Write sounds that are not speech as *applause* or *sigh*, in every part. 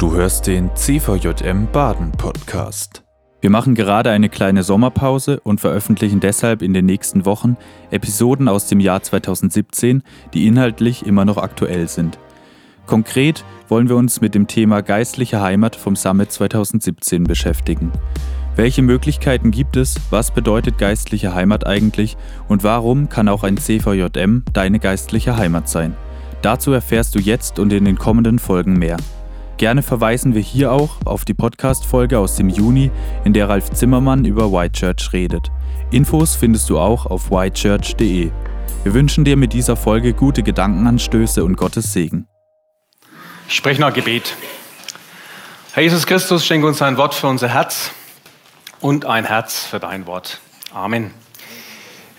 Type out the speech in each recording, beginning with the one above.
Du hörst den CVJM Baden Podcast. Wir machen gerade eine kleine Sommerpause und veröffentlichen deshalb in den nächsten Wochen Episoden aus dem Jahr 2017, die inhaltlich immer noch aktuell sind. Konkret wollen wir uns mit dem Thema geistliche Heimat vom Summit 2017 beschäftigen. Welche Möglichkeiten gibt es? Was bedeutet geistliche Heimat eigentlich? Und warum kann auch ein CVJM deine geistliche Heimat sein? Dazu erfährst du jetzt und in den kommenden Folgen mehr. Gerne verweisen wir hier auch auf die Podcast-Folge aus dem Juni, in der Ralf Zimmermann über White Church redet. Infos findest du auch auf whitechurch.de. Wir wünschen dir mit dieser Folge gute Gedankenanstöße und Gottes Segen. Ich spreche noch Gebet. Herr Jesus Christus, schenke uns ein Wort für unser Herz und ein Herz für dein Wort. Amen.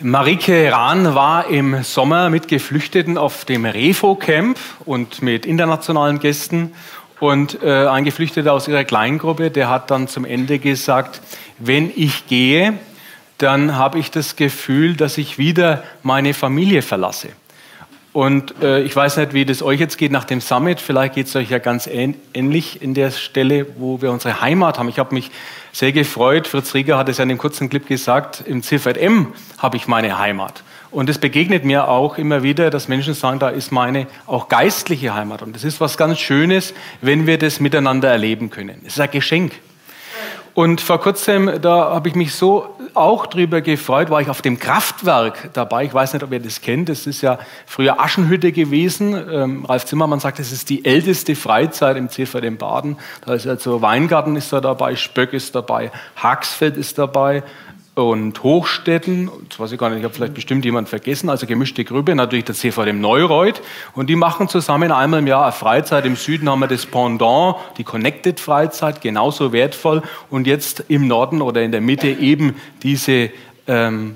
Marike Rahn war im Sommer mit Geflüchteten auf dem Refo-Camp und mit internationalen Gästen. Und äh, ein Geflüchteter aus ihrer Kleingruppe, der hat dann zum Ende gesagt, wenn ich gehe, dann habe ich das Gefühl, dass ich wieder meine Familie verlasse. Und äh, ich weiß nicht, wie das euch jetzt geht nach dem Summit. Vielleicht geht es euch ja ganz ähnlich in der Stelle, wo wir unsere Heimat haben. Ich habe mich sehr gefreut. Fritz Rieger hat es ja in dem kurzen Clip gesagt. Im CVM habe ich meine Heimat. Und es begegnet mir auch immer wieder, dass Menschen sagen, da ist meine auch geistliche Heimat. Und das ist was ganz Schönes, wenn wir das miteinander erleben können. Es ist ein Geschenk. Und vor kurzem, da habe ich mich so auch drüber gefreut, war ich auf dem Kraftwerk dabei. Ich weiß nicht, ob ihr das kennt. Das ist ja früher Aschenhütte gewesen. Ähm, Ralf Zimmermann sagt, das ist die älteste Freizeit im CVD Baden. Da ist also Weingarten ist da dabei, Spöck ist dabei, Haxfeld ist dabei, und Hochstädten, das weiß ich gar nicht, ich habe vielleicht bestimmt jemand vergessen, also gemischte Grüppe, natürlich der CVM Neureuth. Und die machen zusammen einmal im Jahr eine Freizeit. Im Süden haben wir das Pendant, die Connected Freizeit, genauso wertvoll. Und jetzt im Norden oder in der Mitte eben diese, ähm,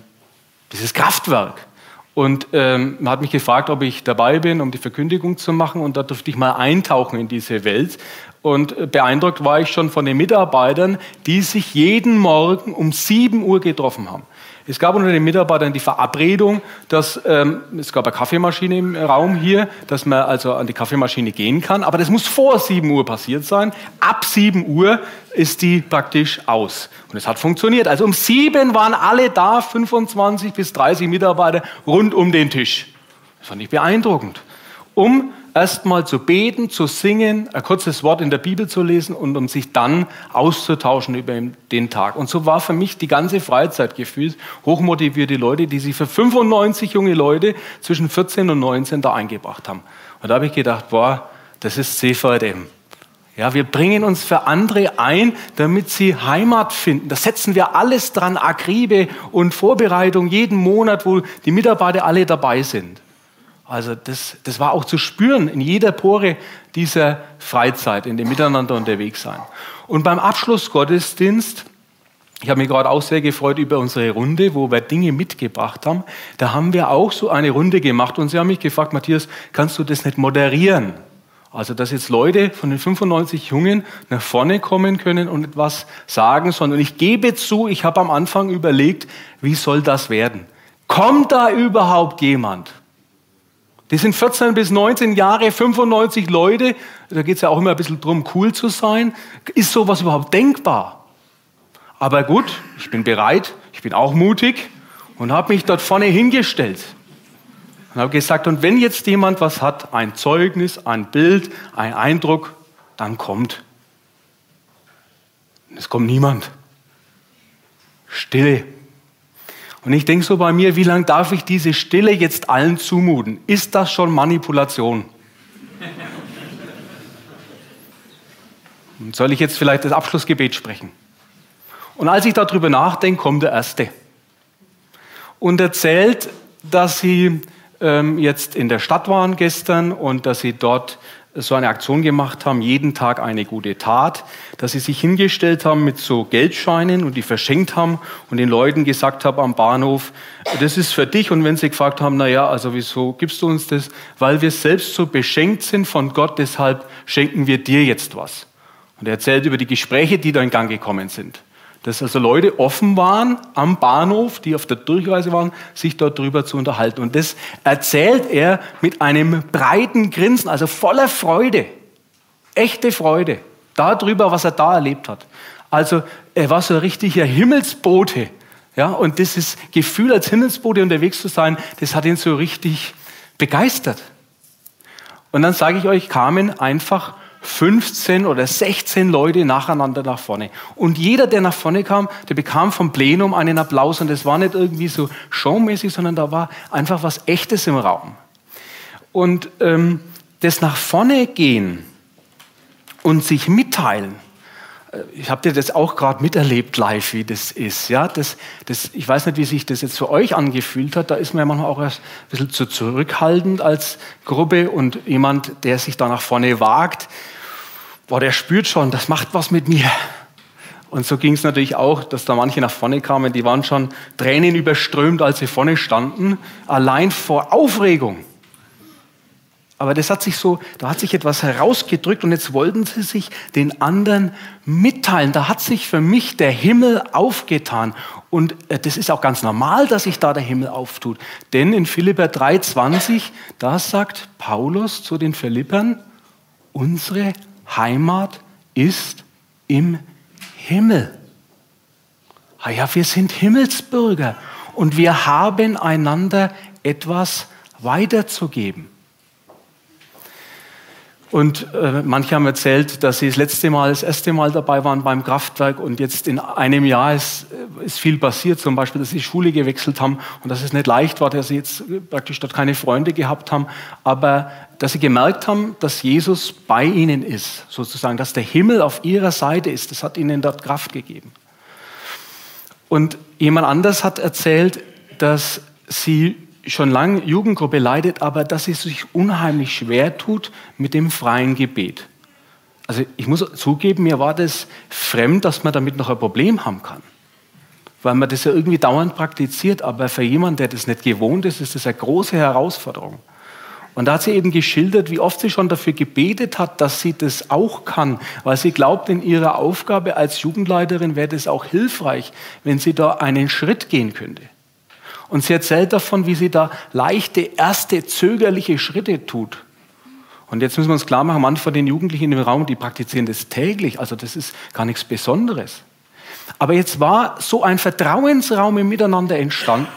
dieses Kraftwerk. Und ähm, man hat mich gefragt, ob ich dabei bin, um die Verkündigung zu machen. Und da durfte ich mal eintauchen in diese Welt. Und beeindruckt war ich schon von den Mitarbeitern, die sich jeden Morgen um 7 Uhr getroffen haben. Es gab unter den Mitarbeitern die Verabredung, dass ähm, es gab eine Kaffeemaschine im Raum hier, dass man also an die Kaffeemaschine gehen kann, aber das muss vor 7 Uhr passiert sein. Ab 7 Uhr ist die praktisch aus. Und es hat funktioniert. Also um 7 waren alle da, 25 bis 30 Mitarbeiter rund um den Tisch. Das fand ich beeindruckend. Um erstmal zu beten, zu singen, ein kurzes Wort in der Bibel zu lesen und um sich dann auszutauschen über den Tag. Und so war für mich die ganze Freizeit gefühlt hochmotivierte Leute, die sich für 95 junge Leute zwischen 14 und 19 da eingebracht haben. Und da habe ich gedacht, boah, das ist CVDM. Ja, wir bringen uns für andere ein, damit sie Heimat finden. Da setzen wir alles dran, Akribe und Vorbereitung jeden Monat, wo die Mitarbeiter alle dabei sind. Also das, das war auch zu spüren in jeder Pore dieser Freizeit, in dem Miteinander unterwegs sein. Und beim Abschlussgottesdienst, ich habe mich gerade auch sehr gefreut über unsere Runde, wo wir Dinge mitgebracht haben. Da haben wir auch so eine Runde gemacht und sie haben mich gefragt, Matthias, kannst du das nicht moderieren? Also, dass jetzt Leute von den 95 Jungen nach vorne kommen können und etwas sagen, sondern ich gebe zu, ich habe am Anfang überlegt, wie soll das werden? Kommt da überhaupt jemand? Die sind 14 bis 19 Jahre, 95 Leute. Da geht es ja auch immer ein bisschen darum, cool zu sein. Ist sowas überhaupt denkbar? Aber gut, ich bin bereit, ich bin auch mutig und habe mich dort vorne hingestellt. Und habe gesagt, und wenn jetzt jemand was hat, ein Zeugnis, ein Bild, ein Eindruck, dann kommt. Es kommt niemand. Stille. Und ich denke so bei mir, wie lange darf ich diese Stille jetzt allen zumuten? Ist das schon Manipulation? Und soll ich jetzt vielleicht das Abschlussgebet sprechen? Und als ich darüber nachdenke, kommt der Erste und erzählt, dass sie ähm, jetzt in der Stadt waren gestern und dass sie dort so eine Aktion gemacht haben, jeden Tag eine gute Tat, dass sie sich hingestellt haben mit so Geldscheinen und die verschenkt haben und den Leuten gesagt haben am Bahnhof, das ist für dich. Und wenn sie gefragt haben, na ja, also wieso gibst du uns das? Weil wir selbst so beschenkt sind von Gott, deshalb schenken wir dir jetzt was. Und er erzählt über die Gespräche, die da in Gang gekommen sind dass also Leute offen waren am Bahnhof, die auf der Durchreise waren, sich dort drüber zu unterhalten. Und das erzählt er mit einem breiten Grinsen, also voller Freude, echte Freude. Darüber, was er da erlebt hat. Also er war so ein richtiger Himmelsbote. Ja, und dieses Gefühl, als Himmelsbote unterwegs zu sein, das hat ihn so richtig begeistert. Und dann sage ich euch, kamen einfach 15 oder 16 Leute nacheinander nach vorne. Und jeder, der nach vorne kam, der bekam vom Plenum einen Applaus. Und das war nicht irgendwie so showmäßig, sondern da war einfach was Echtes im Raum. Und ähm, das nach vorne gehen und sich mitteilen, äh, ich habe dir das auch gerade miterlebt live, wie das ist. Ja, das, das, ich weiß nicht, wie sich das jetzt für euch angefühlt hat. Da ist man ja manchmal auch ein bisschen zu zurückhaltend als Gruppe und jemand, der sich da nach vorne wagt, boah, der spürt schon, das macht was mit mir. Und so ging es natürlich auch, dass da manche nach vorne kamen, die waren schon Tränen überströmt, als sie vorne standen, allein vor Aufregung. Aber das hat sich so, da hat sich etwas herausgedrückt und jetzt wollten sie sich den anderen mitteilen. Da hat sich für mich der Himmel aufgetan. Und äh, das ist auch ganz normal, dass sich da der Himmel auftut. Denn in Philipper 3,20, da sagt Paulus zu den Philippern, unsere Heimat ist im Himmel. Ah ja, wir sind Himmelsbürger und wir haben einander etwas weiterzugeben. Und äh, manche haben erzählt, dass sie das letzte Mal, das erste Mal dabei waren beim Kraftwerk und jetzt in einem Jahr ist, ist viel passiert. Zum Beispiel, dass sie Schule gewechselt haben und dass es nicht leicht war, dass sie jetzt praktisch dort keine Freunde gehabt haben, aber dass sie gemerkt haben, dass Jesus bei ihnen ist, sozusagen, dass der Himmel auf ihrer Seite ist. Das hat ihnen dort Kraft gegeben. Und jemand anders hat erzählt, dass sie schon lange Jugendgruppe leidet, aber dass sie sich unheimlich schwer tut mit dem freien Gebet. Also ich muss zugeben, mir war das fremd, dass man damit noch ein Problem haben kann. Weil man das ja irgendwie dauernd praktiziert, aber für jemanden, der das nicht gewohnt ist, ist das eine große Herausforderung. Und da hat sie eben geschildert, wie oft sie schon dafür gebetet hat, dass sie das auch kann, weil sie glaubt, in ihrer Aufgabe als Jugendleiterin wäre das auch hilfreich, wenn sie da einen Schritt gehen könnte. Und sie erzählt davon, wie sie da leichte, erste, zögerliche Schritte tut. Und jetzt müssen wir uns klar machen, manche von den Jugendlichen im Raum, die praktizieren das täglich, also das ist gar nichts Besonderes. Aber jetzt war so ein Vertrauensraum im Miteinander entstanden,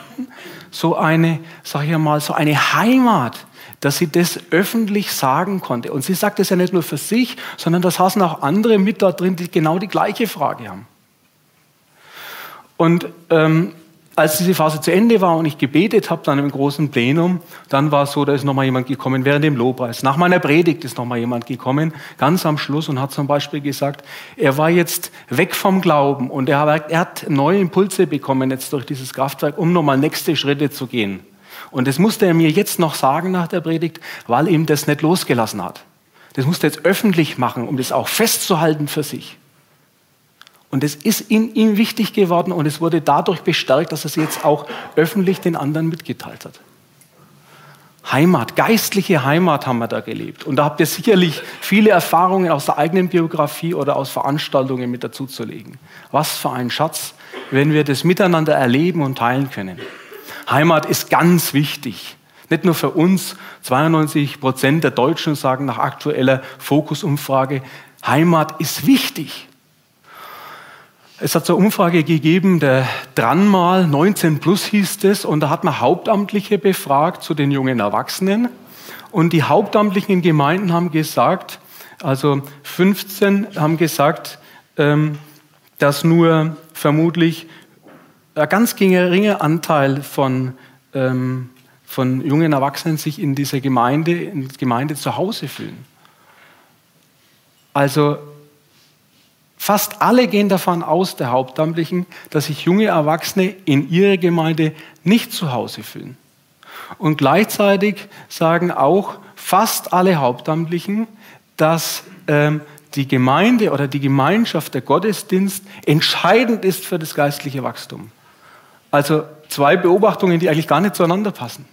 so eine, sag ich mal, so eine Heimat, dass sie das öffentlich sagen konnte. Und sie sagt es ja nicht nur für sich, sondern das hassen auch andere mit da drin, die genau die gleiche Frage haben. Und ähm, als diese Phase zu Ende war und ich gebetet habe, dann im großen Plenum, dann war es so, da ist nochmal jemand gekommen während dem Lobpreis. Nach meiner Predigt ist nochmal jemand gekommen, ganz am Schluss und hat zum Beispiel gesagt, er war jetzt weg vom Glauben und er, er hat neue Impulse bekommen jetzt durch dieses Kraftwerk, um nochmal nächste Schritte zu gehen. Und das musste er mir jetzt noch sagen nach der Predigt, weil ihm das nicht losgelassen hat. Das musste er jetzt öffentlich machen, um das auch festzuhalten für sich. Und es ist in ihm wichtig geworden und es wurde dadurch bestärkt, dass er es jetzt auch öffentlich den anderen mitgeteilt hat. Heimat, geistliche Heimat haben wir da gelebt. Und da habt ihr sicherlich viele Erfahrungen aus der eigenen Biografie oder aus Veranstaltungen mit dazuzulegen. Was für ein Schatz, wenn wir das miteinander erleben und teilen können. Heimat ist ganz wichtig. Nicht nur für uns, 92 Prozent der Deutschen sagen nach aktueller Fokusumfrage, Heimat ist wichtig. Es hat so eine Umfrage gegeben, der Dranmal 19 plus hieß es, und da hat man Hauptamtliche befragt zu den jungen Erwachsenen. Und die Hauptamtlichen in Gemeinden haben gesagt, also 15 haben gesagt, ähm, dass nur vermutlich ein ganz geringer Anteil von, ähm, von jungen Erwachsenen sich in dieser Gemeinde, in der Gemeinde zu Hause fühlen. Also Fast alle gehen davon aus, der Hauptamtlichen, dass sich junge Erwachsene in ihrer Gemeinde nicht zu Hause fühlen. Und gleichzeitig sagen auch fast alle Hauptamtlichen, dass ähm, die Gemeinde oder die Gemeinschaft, der Gottesdienst entscheidend ist für das geistliche Wachstum. Also zwei Beobachtungen, die eigentlich gar nicht zueinander passen.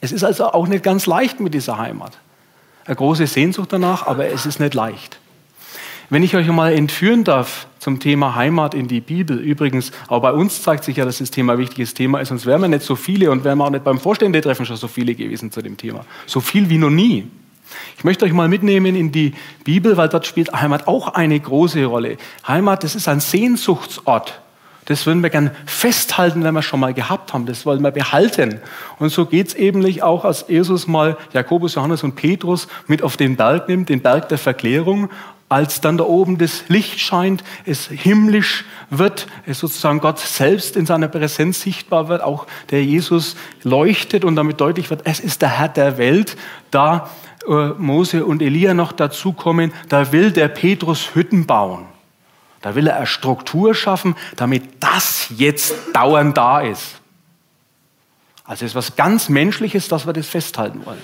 Es ist also auch nicht ganz leicht mit dieser Heimat. Eine große Sehnsucht danach, aber es ist nicht leicht. Wenn ich euch mal entführen darf zum Thema Heimat in die Bibel, übrigens, auch bei uns zeigt sich ja, dass das Thema ein wichtiges Thema ist, sonst wären wir nicht so viele und wären wir auch nicht beim Vorständetreffen schon so viele gewesen zu dem Thema. So viel wie noch nie. Ich möchte euch mal mitnehmen in die Bibel, weil dort spielt Heimat auch eine große Rolle. Heimat, das ist ein Sehnsuchtsort. Das würden wir gern festhalten, wenn wir schon mal gehabt haben. Das wollen wir behalten. Und so geht es eben auch, als Jesus mal Jakobus, Johannes und Petrus mit auf den Berg nimmt, den Berg der Verklärung, als dann da oben das Licht scheint, es himmlisch wird, es sozusagen Gott selbst in seiner Präsenz sichtbar wird, auch der Jesus leuchtet und damit deutlich wird, es ist der Herr der Welt, da äh, Mose und Elia noch dazukommen, da will der Petrus Hütten bauen. Da will er eine Struktur schaffen, damit das jetzt dauernd da ist. Also es ist was ganz Menschliches, dass wir das festhalten wollen.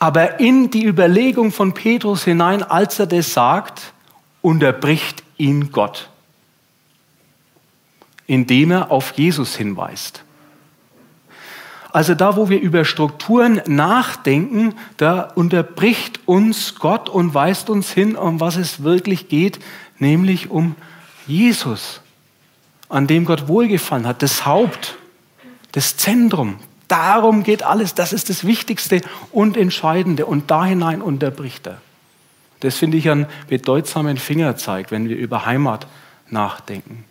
Aber in die Überlegung von Petrus hinein, als er das sagt, unterbricht ihn Gott, indem er auf Jesus hinweist. Also da, wo wir über Strukturen nachdenken, da unterbricht uns Gott und weist uns hin, um was es wirklich geht, nämlich um Jesus, an dem Gott wohlgefallen hat, das Haupt, das Zentrum. Darum geht alles, das ist das Wichtigste und Entscheidende und da hinein unterbricht er. Das finde ich einen bedeutsamen Fingerzeig, wenn wir über Heimat nachdenken.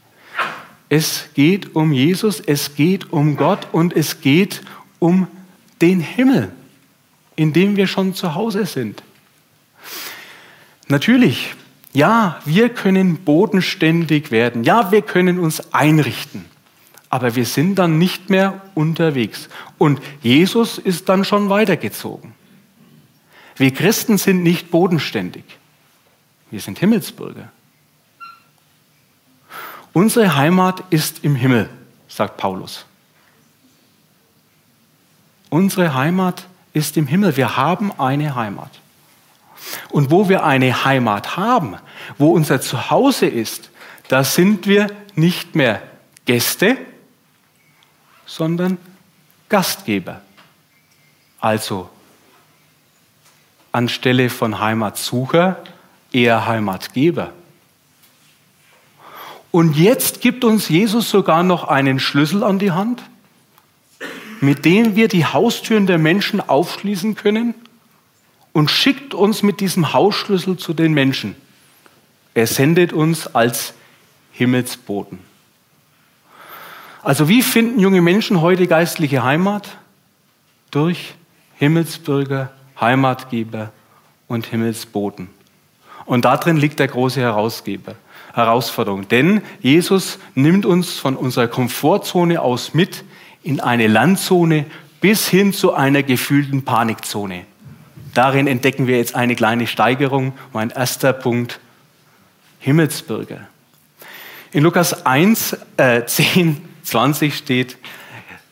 Es geht um Jesus, es geht um Gott und es geht um den Himmel, in dem wir schon zu Hause sind. Natürlich, ja, wir können bodenständig werden. Ja, wir können uns einrichten. Aber wir sind dann nicht mehr unterwegs. Und Jesus ist dann schon weitergezogen. Wir Christen sind nicht bodenständig. Wir sind Himmelsbürger. Unsere Heimat ist im Himmel, sagt Paulus. Unsere Heimat ist im Himmel. Wir haben eine Heimat. Und wo wir eine Heimat haben, wo unser Zuhause ist, da sind wir nicht mehr Gäste, sondern Gastgeber. Also anstelle von Heimatsucher eher Heimatgeber. Und jetzt gibt uns Jesus sogar noch einen Schlüssel an die Hand, mit dem wir die Haustüren der Menschen aufschließen können und schickt uns mit diesem Hausschlüssel zu den Menschen. Er sendet uns als Himmelsboten. Also wie finden junge Menschen heute geistliche Heimat? Durch Himmelsbürger, Heimatgeber und Himmelsboten. Und darin liegt der große Herausgeber. Herausforderung. Denn Jesus nimmt uns von unserer Komfortzone aus mit in eine Landzone bis hin zu einer gefühlten Panikzone. Darin entdecken wir jetzt eine kleine Steigerung. Mein erster Punkt, Himmelsbürger. In Lukas 1, äh, 10, 20 steht,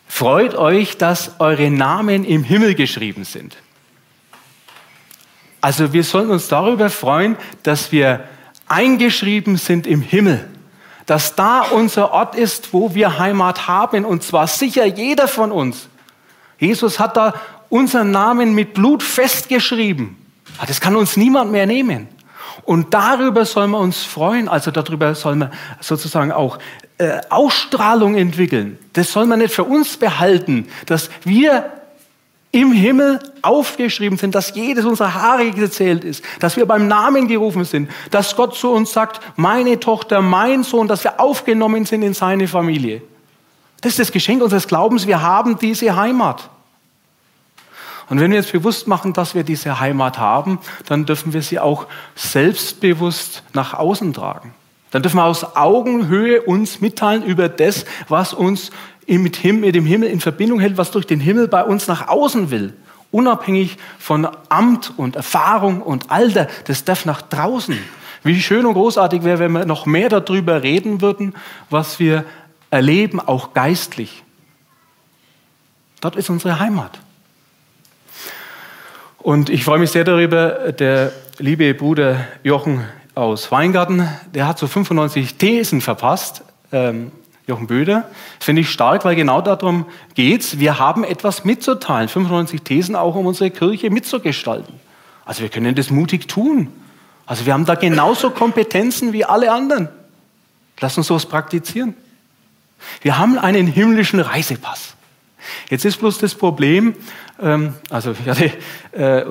freut euch, dass eure Namen im Himmel geschrieben sind. Also wir sollen uns darüber freuen, dass wir eingeschrieben sind im Himmel, dass da unser Ort ist, wo wir Heimat haben, und zwar sicher jeder von uns. Jesus hat da unseren Namen mit Blut festgeschrieben. Ah, das kann uns niemand mehr nehmen. Und darüber sollen wir uns freuen, also darüber sollen wir sozusagen auch äh, Ausstrahlung entwickeln. Das soll man nicht für uns behalten, dass wir im Himmel aufgeschrieben sind, dass jedes unserer Haare gezählt ist, dass wir beim Namen gerufen sind, dass Gott zu uns sagt, meine Tochter, mein Sohn, dass wir aufgenommen sind in seine Familie. Das ist das Geschenk unseres Glaubens. Wir haben diese Heimat. Und wenn wir uns bewusst machen, dass wir diese Heimat haben, dann dürfen wir sie auch selbstbewusst nach außen tragen. Dann dürfen wir aus Augenhöhe uns mitteilen über das, was uns mit dem Himmel in Verbindung hält, was durch den Himmel bei uns nach außen will. Unabhängig von Amt und Erfahrung und Alter, das darf nach draußen. Wie schön und großartig wäre, wenn wir noch mehr darüber reden würden, was wir erleben, auch geistlich. Dort ist unsere Heimat. Und ich freue mich sehr darüber, der liebe Bruder Jochen aus Weingarten, der hat so 95 Thesen verpasst ähm, Jochen Böder. Finde ich stark, weil genau darum geht es. Wir haben etwas mitzuteilen. 95 Thesen auch, um unsere Kirche mitzugestalten. Also wir können das mutig tun. Also wir haben da genauso Kompetenzen wie alle anderen. Lass uns sowas praktizieren. Wir haben einen himmlischen Reisepass. Jetzt ist bloß das Problem, ähm, also *laughs* ich hatte äh,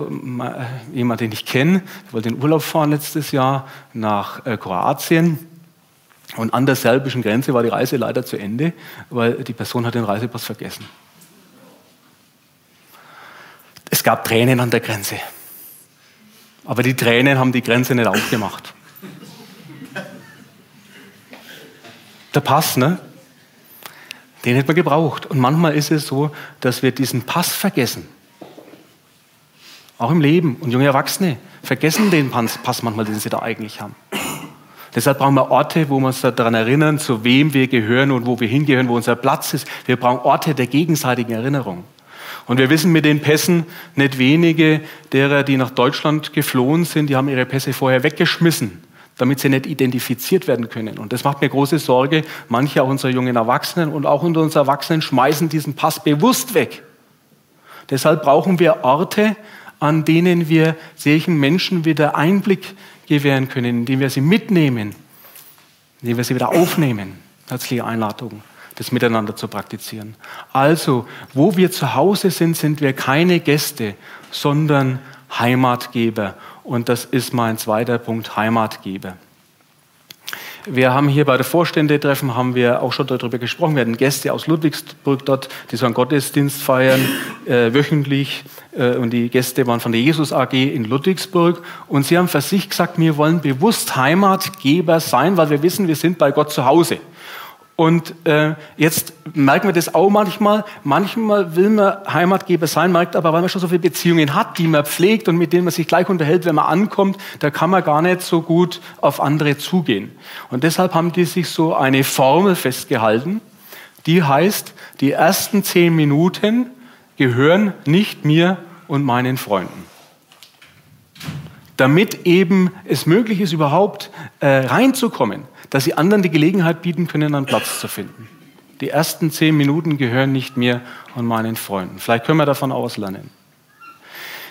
jemanden, den ich kenne, wollte in Urlaub fahren letztes Jahr nach äh, Kroatien. Und an der serbischen Grenze war die Reise leider zu Ende, weil die Person hat den Reisepass vergessen. Es gab Tränen an der Grenze. Aber die Tränen haben die Grenze nicht aufgemacht. Der Pass, ne? Den hätte man gebraucht. Und manchmal ist es so, dass wir diesen Pass vergessen. Auch im Leben. Und junge Erwachsene vergessen den Pass manchmal, den sie da eigentlich haben. Deshalb brauchen wir Orte, wo wir uns daran erinnern, zu wem wir gehören und wo wir hingehören, wo unser Platz ist. Wir brauchen Orte der gegenseitigen Erinnerung. Und wir wissen mit den Pässen nicht wenige derer, die nach Deutschland geflohen sind, die haben ihre Pässe vorher weggeschmissen, damit sie nicht identifiziert werden können. Und das macht mir große Sorge. Manche auch unserer jungen Erwachsenen und auch unter uns Erwachsenen schmeißen diesen Pass bewusst weg. Deshalb brauchen wir Orte, an denen wir solchen Menschen wieder Einblick gewähren können, indem wir sie mitnehmen, indem wir sie wieder aufnehmen. Herzliche Einladung, das miteinander zu praktizieren. Also, wo wir zu Hause sind, sind wir keine Gäste, sondern Heimatgeber. Und das ist mein zweiter Punkt, Heimatgeber. Wir haben hier bei der Vorständetreffen haben wir auch schon darüber gesprochen. Wir hatten Gäste aus Ludwigsburg dort, die so einen Gottesdienst feiern, *laughs* äh, wöchentlich. Äh, und die Gäste waren von der Jesus AG in Ludwigsburg. Und sie haben für sich gesagt, wir wollen bewusst Heimatgeber sein, weil wir wissen, wir sind bei Gott zu Hause. Und äh, jetzt merken wir das auch manchmal. Manchmal will man Heimatgeber sein, merkt aber, weil man schon so viele Beziehungen hat, die man pflegt und mit denen man sich gleich unterhält, wenn man ankommt, da kann man gar nicht so gut auf andere zugehen. Und deshalb haben die sich so eine Formel festgehalten, die heißt, die ersten zehn Minuten gehören nicht mir und meinen Freunden. Damit eben es möglich ist, überhaupt äh, reinzukommen dass sie anderen die Gelegenheit bieten können, einen Platz zu finden. Die ersten zehn Minuten gehören nicht mir und meinen Freunden. Vielleicht können wir davon auslernen.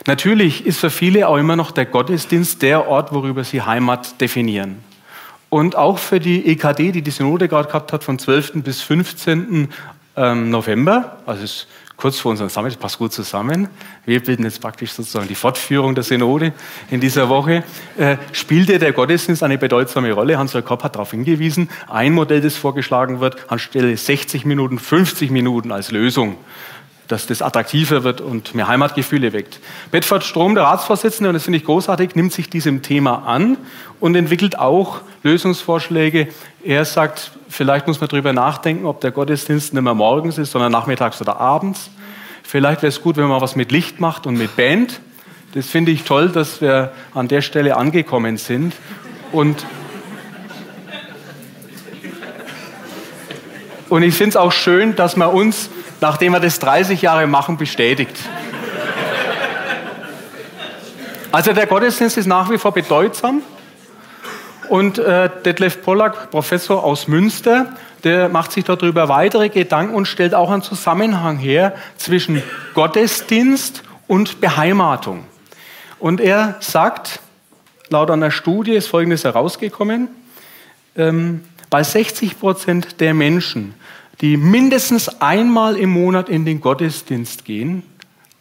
Natürlich ist für viele auch immer noch der Gottesdienst der Ort, worüber sie Heimat definieren. Und auch für die EKD, die die Synode gerade gehabt hat, von 12. bis 15. Ähm, November, also es kurz vor unserem Summit, passt gut zusammen. Wir bilden jetzt praktisch sozusagen die Fortführung der Synode in dieser Woche. Äh, spielte der Gottesdienst eine bedeutsame Rolle. Hans-Jörg Kopp hat darauf hingewiesen. Ein Modell, das vorgeschlagen wird, anstelle 60 Minuten, 50 Minuten als Lösung dass das attraktiver wird und mehr Heimatgefühle weckt. Bedford Strom, der Ratsvorsitzende, und das finde ich großartig, nimmt sich diesem Thema an und entwickelt auch Lösungsvorschläge. Er sagt, Vielleicht muss man darüber nachdenken, ob der Gottesdienst nicht mehr morgens ist, sondern nachmittags oder abends. Vielleicht wäre es gut, wenn man was mit Licht macht und mit Band. Das finde ich toll, dass wir an der Stelle angekommen sind. Und, und ich finde es auch schön, dass man uns, nachdem wir das 30 Jahre machen, bestätigt. Also der Gottesdienst ist nach wie vor bedeutsam. Und äh, Detlef Pollack, Professor aus Münster, der macht sich darüber weitere Gedanken und stellt auch einen Zusammenhang her zwischen Gottesdienst und Beheimatung. Und er sagt, laut einer Studie ist Folgendes herausgekommen, ähm, bei 60 Prozent der Menschen, die mindestens einmal im Monat in den Gottesdienst gehen,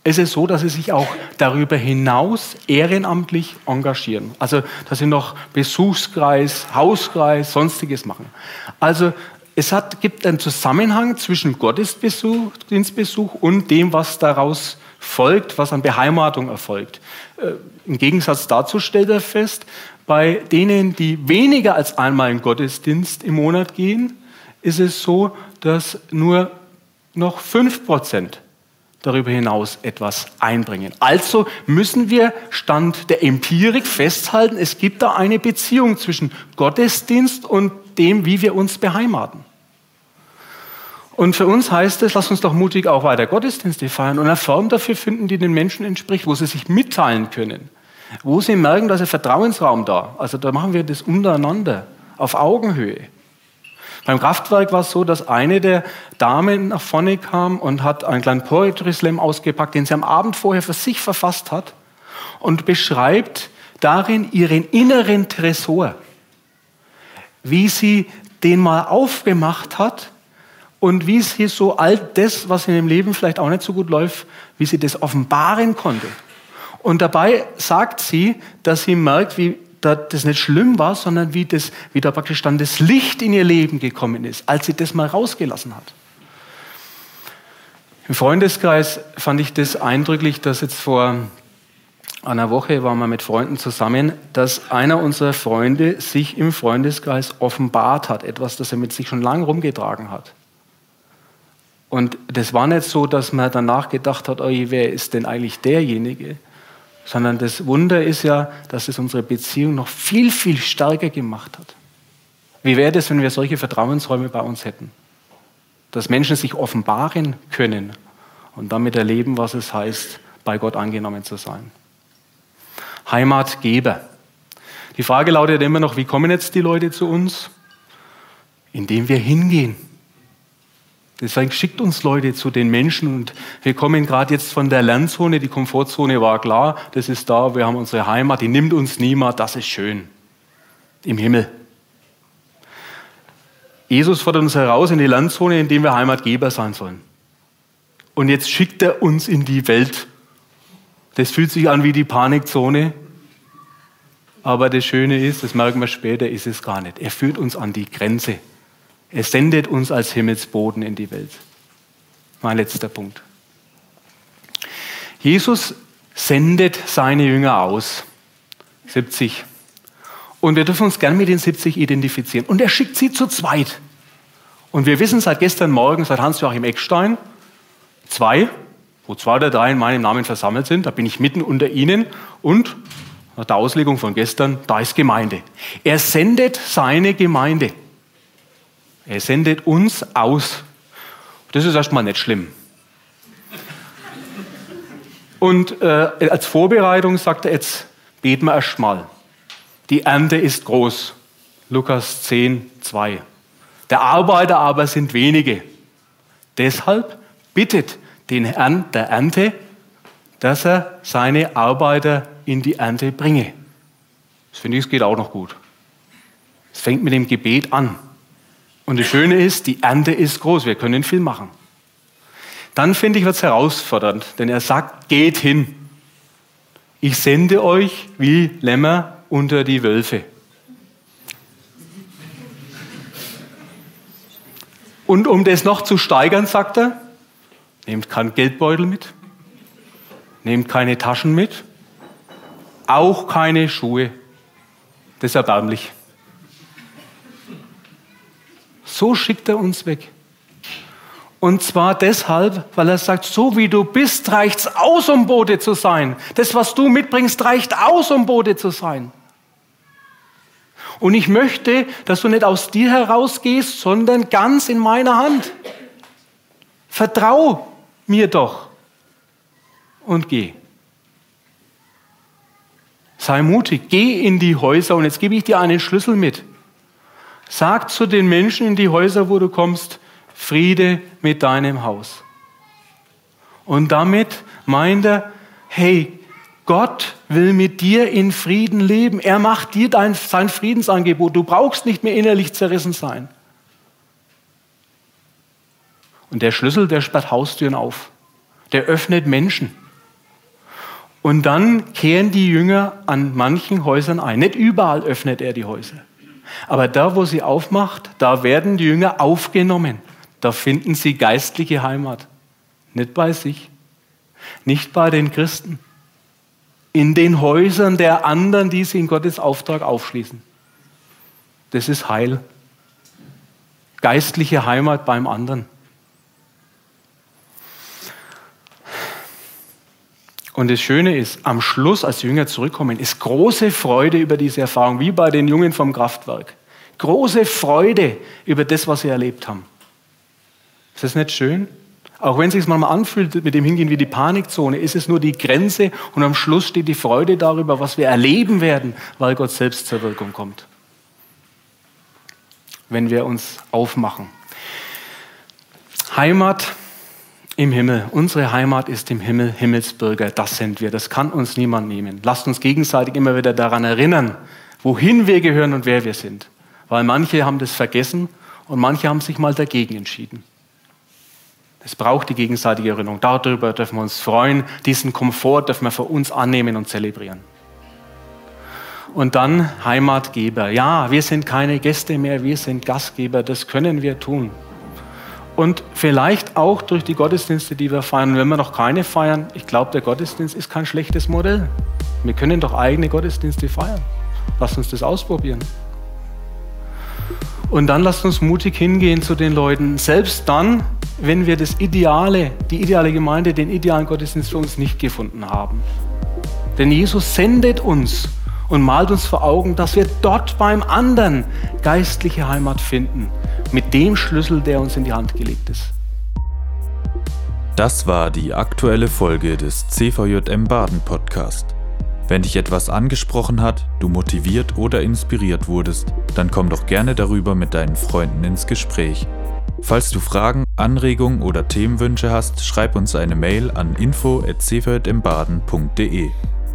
es ist so, dass sie sich auch darüber hinaus ehrenamtlich engagieren. Also, dass sie noch Besuchskreis, Hauskreis, sonstiges machen. Also, es hat, gibt einen Zusammenhang zwischen Gottesbesuch, Dienstbesuch und dem, was daraus folgt, was an Beheimatung erfolgt. Äh, Im Gegensatz dazu stellt er fest, bei denen, die weniger als einmal in Gottesdienst im Monat gehen, ist es so, dass nur noch fünf Prozent darüber hinaus etwas einbringen. Also müssen wir Stand der Empirik festhalten, es gibt da eine Beziehung zwischen Gottesdienst und dem, wie wir uns beheimaten. Und für uns heißt es, lass uns doch mutig auch weiter Gottesdienste feiern und eine Form dafür finden, die den Menschen entspricht, wo sie sich mitteilen können, wo sie merken, dass ein Vertrauensraum da. Also da machen wir das untereinander, auf Augenhöhe. Beim Kraftwerk war es so, dass eine der Damen nach vorne kam und hat einen kleinen Poetry Slam ausgepackt, den sie am Abend vorher für sich verfasst hat und beschreibt darin ihren inneren Tresor, wie sie den mal aufgemacht hat und wie sie so all das, was in dem Leben vielleicht auch nicht so gut läuft, wie sie das offenbaren konnte. Und dabei sagt sie, dass sie merkt, wie das nicht schlimm war, sondern wie, das, wie da praktisch dann das Licht in ihr Leben gekommen ist, als sie das mal rausgelassen hat. Im Freundeskreis fand ich das eindrücklich, dass jetzt vor einer Woche waren wir mit Freunden zusammen, dass einer unserer Freunde sich im Freundeskreis offenbart hat, etwas, das er mit sich schon lange rumgetragen hat. Und das war nicht so, dass man danach gedacht hat, oh, wer ist denn eigentlich derjenige? Sondern das Wunder ist ja, dass es unsere Beziehung noch viel, viel stärker gemacht hat. Wie wäre es, wenn wir solche Vertrauensräume bei uns hätten? Dass Menschen sich offenbaren können und damit erleben, was es heißt, bei Gott angenommen zu sein. Heimatgeber. Die Frage lautet immer noch, wie kommen jetzt die Leute zu uns? Indem wir hingehen. Deswegen schickt uns Leute zu den Menschen und wir kommen gerade jetzt von der Lernzone, die Komfortzone war klar, das ist da, wir haben unsere Heimat, die nimmt uns niemand, das ist schön. Im Himmel. Jesus fordert uns heraus in die Landzone, in dem wir Heimatgeber sein sollen. Und jetzt schickt er uns in die Welt. Das fühlt sich an wie die Panikzone. Aber das Schöne ist, das merken wir später, ist es gar nicht. Er führt uns an die Grenze. Er sendet uns als Himmelsboden in die Welt. Mein letzter Punkt. Jesus sendet seine Jünger aus. 70. Und wir dürfen uns gern mit den 70 identifizieren. Und er schickt sie zu zweit. Und wir wissen seit gestern Morgen, seit Hans-Joachim Eckstein, zwei, wo zwei oder drei in meinem Namen versammelt sind, da bin ich mitten unter ihnen und nach der Auslegung von gestern, da ist Gemeinde. Er sendet seine Gemeinde. Er sendet uns aus. Das ist erstmal nicht schlimm. Und äh, als Vorbereitung sagt er, jetzt beten wir erstmal. Die Ernte ist groß. Lukas 10, 2. Der Arbeiter aber sind wenige. Deshalb bittet den Herrn der Ernte, dass er seine Arbeiter in die Ernte bringe. Das finde ich, es geht auch noch gut. Es fängt mit dem Gebet an. Und das Schöne ist, die Ernte ist groß, wir können viel machen. Dann finde ich, wird es herausfordernd, denn er sagt, geht hin. Ich sende euch wie Lämmer unter die Wölfe. Und um das noch zu steigern, sagt er, nehmt keinen Geldbeutel mit, nehmt keine Taschen mit, auch keine Schuhe. Das ist erbärmlich. So schickt er uns weg. Und zwar deshalb, weil er sagt, so wie du bist, reicht's aus, um Bote zu sein. Das, was du mitbringst, reicht aus, um Bote zu sein. Und ich möchte, dass du nicht aus dir herausgehst, sondern ganz in meiner Hand. Vertrau mir doch und geh. Sei mutig, geh in die Häuser und jetzt gebe ich dir einen Schlüssel mit. Sag zu den Menschen in die Häuser, wo du kommst, Friede mit deinem Haus. Und damit meint er, hey, Gott will mit dir in Frieden leben. Er macht dir dein, sein Friedensangebot. Du brauchst nicht mehr innerlich zerrissen sein. Und der Schlüssel, der sperrt Haustüren auf. Der öffnet Menschen. Und dann kehren die Jünger an manchen Häusern ein. Nicht überall öffnet er die Häuser. Aber da, wo sie aufmacht, da werden die Jünger aufgenommen. Da finden sie geistliche Heimat. Nicht bei sich, nicht bei den Christen, in den Häusern der anderen, die sie in Gottes Auftrag aufschließen. Das ist Heil. Geistliche Heimat beim anderen. Und das Schöne ist, am Schluss, als die Jünger zurückkommen, ist große Freude über diese Erfahrung, wie bei den Jungen vom Kraftwerk. Große Freude über das, was sie erlebt haben. Ist das nicht schön? Auch wenn es sich manchmal anfühlt mit dem Hingehen wie die Panikzone, ist es nur die Grenze und am Schluss steht die Freude darüber, was wir erleben werden, weil Gott selbst zur Wirkung kommt. Wenn wir uns aufmachen. Heimat im Himmel. Unsere Heimat ist im Himmel, Himmelsbürger, das sind wir. Das kann uns niemand nehmen. Lasst uns gegenseitig immer wieder daran erinnern, wohin wir gehören und wer wir sind. Weil manche haben das vergessen und manche haben sich mal dagegen entschieden. Es braucht die gegenseitige Erinnerung. Darüber dürfen wir uns freuen. Diesen Komfort dürfen wir für uns annehmen und zelebrieren. Und dann Heimatgeber. Ja, wir sind keine Gäste mehr, wir sind Gastgeber. Das können wir tun. Und vielleicht auch durch die Gottesdienste, die wir feiern. Wenn wir noch keine feiern, ich glaube, der Gottesdienst ist kein schlechtes Modell. Wir können doch eigene Gottesdienste feiern. Lasst uns das ausprobieren. Und dann lasst uns mutig hingehen zu den Leuten, selbst dann, wenn wir das Ideale, die ideale Gemeinde, den idealen Gottesdienst für uns nicht gefunden haben. Denn Jesus sendet uns und malt uns vor Augen, dass wir dort beim anderen geistliche Heimat finden, mit dem Schlüssel, der uns in die Hand gelegt ist. Das war die aktuelle Folge des CVJM Baden Podcast. Wenn dich etwas angesprochen hat, du motiviert oder inspiriert wurdest, dann komm doch gerne darüber mit deinen Freunden ins Gespräch. Falls du Fragen, Anregungen oder Themenwünsche hast, schreib uns eine Mail an info@cvjmbaden.de.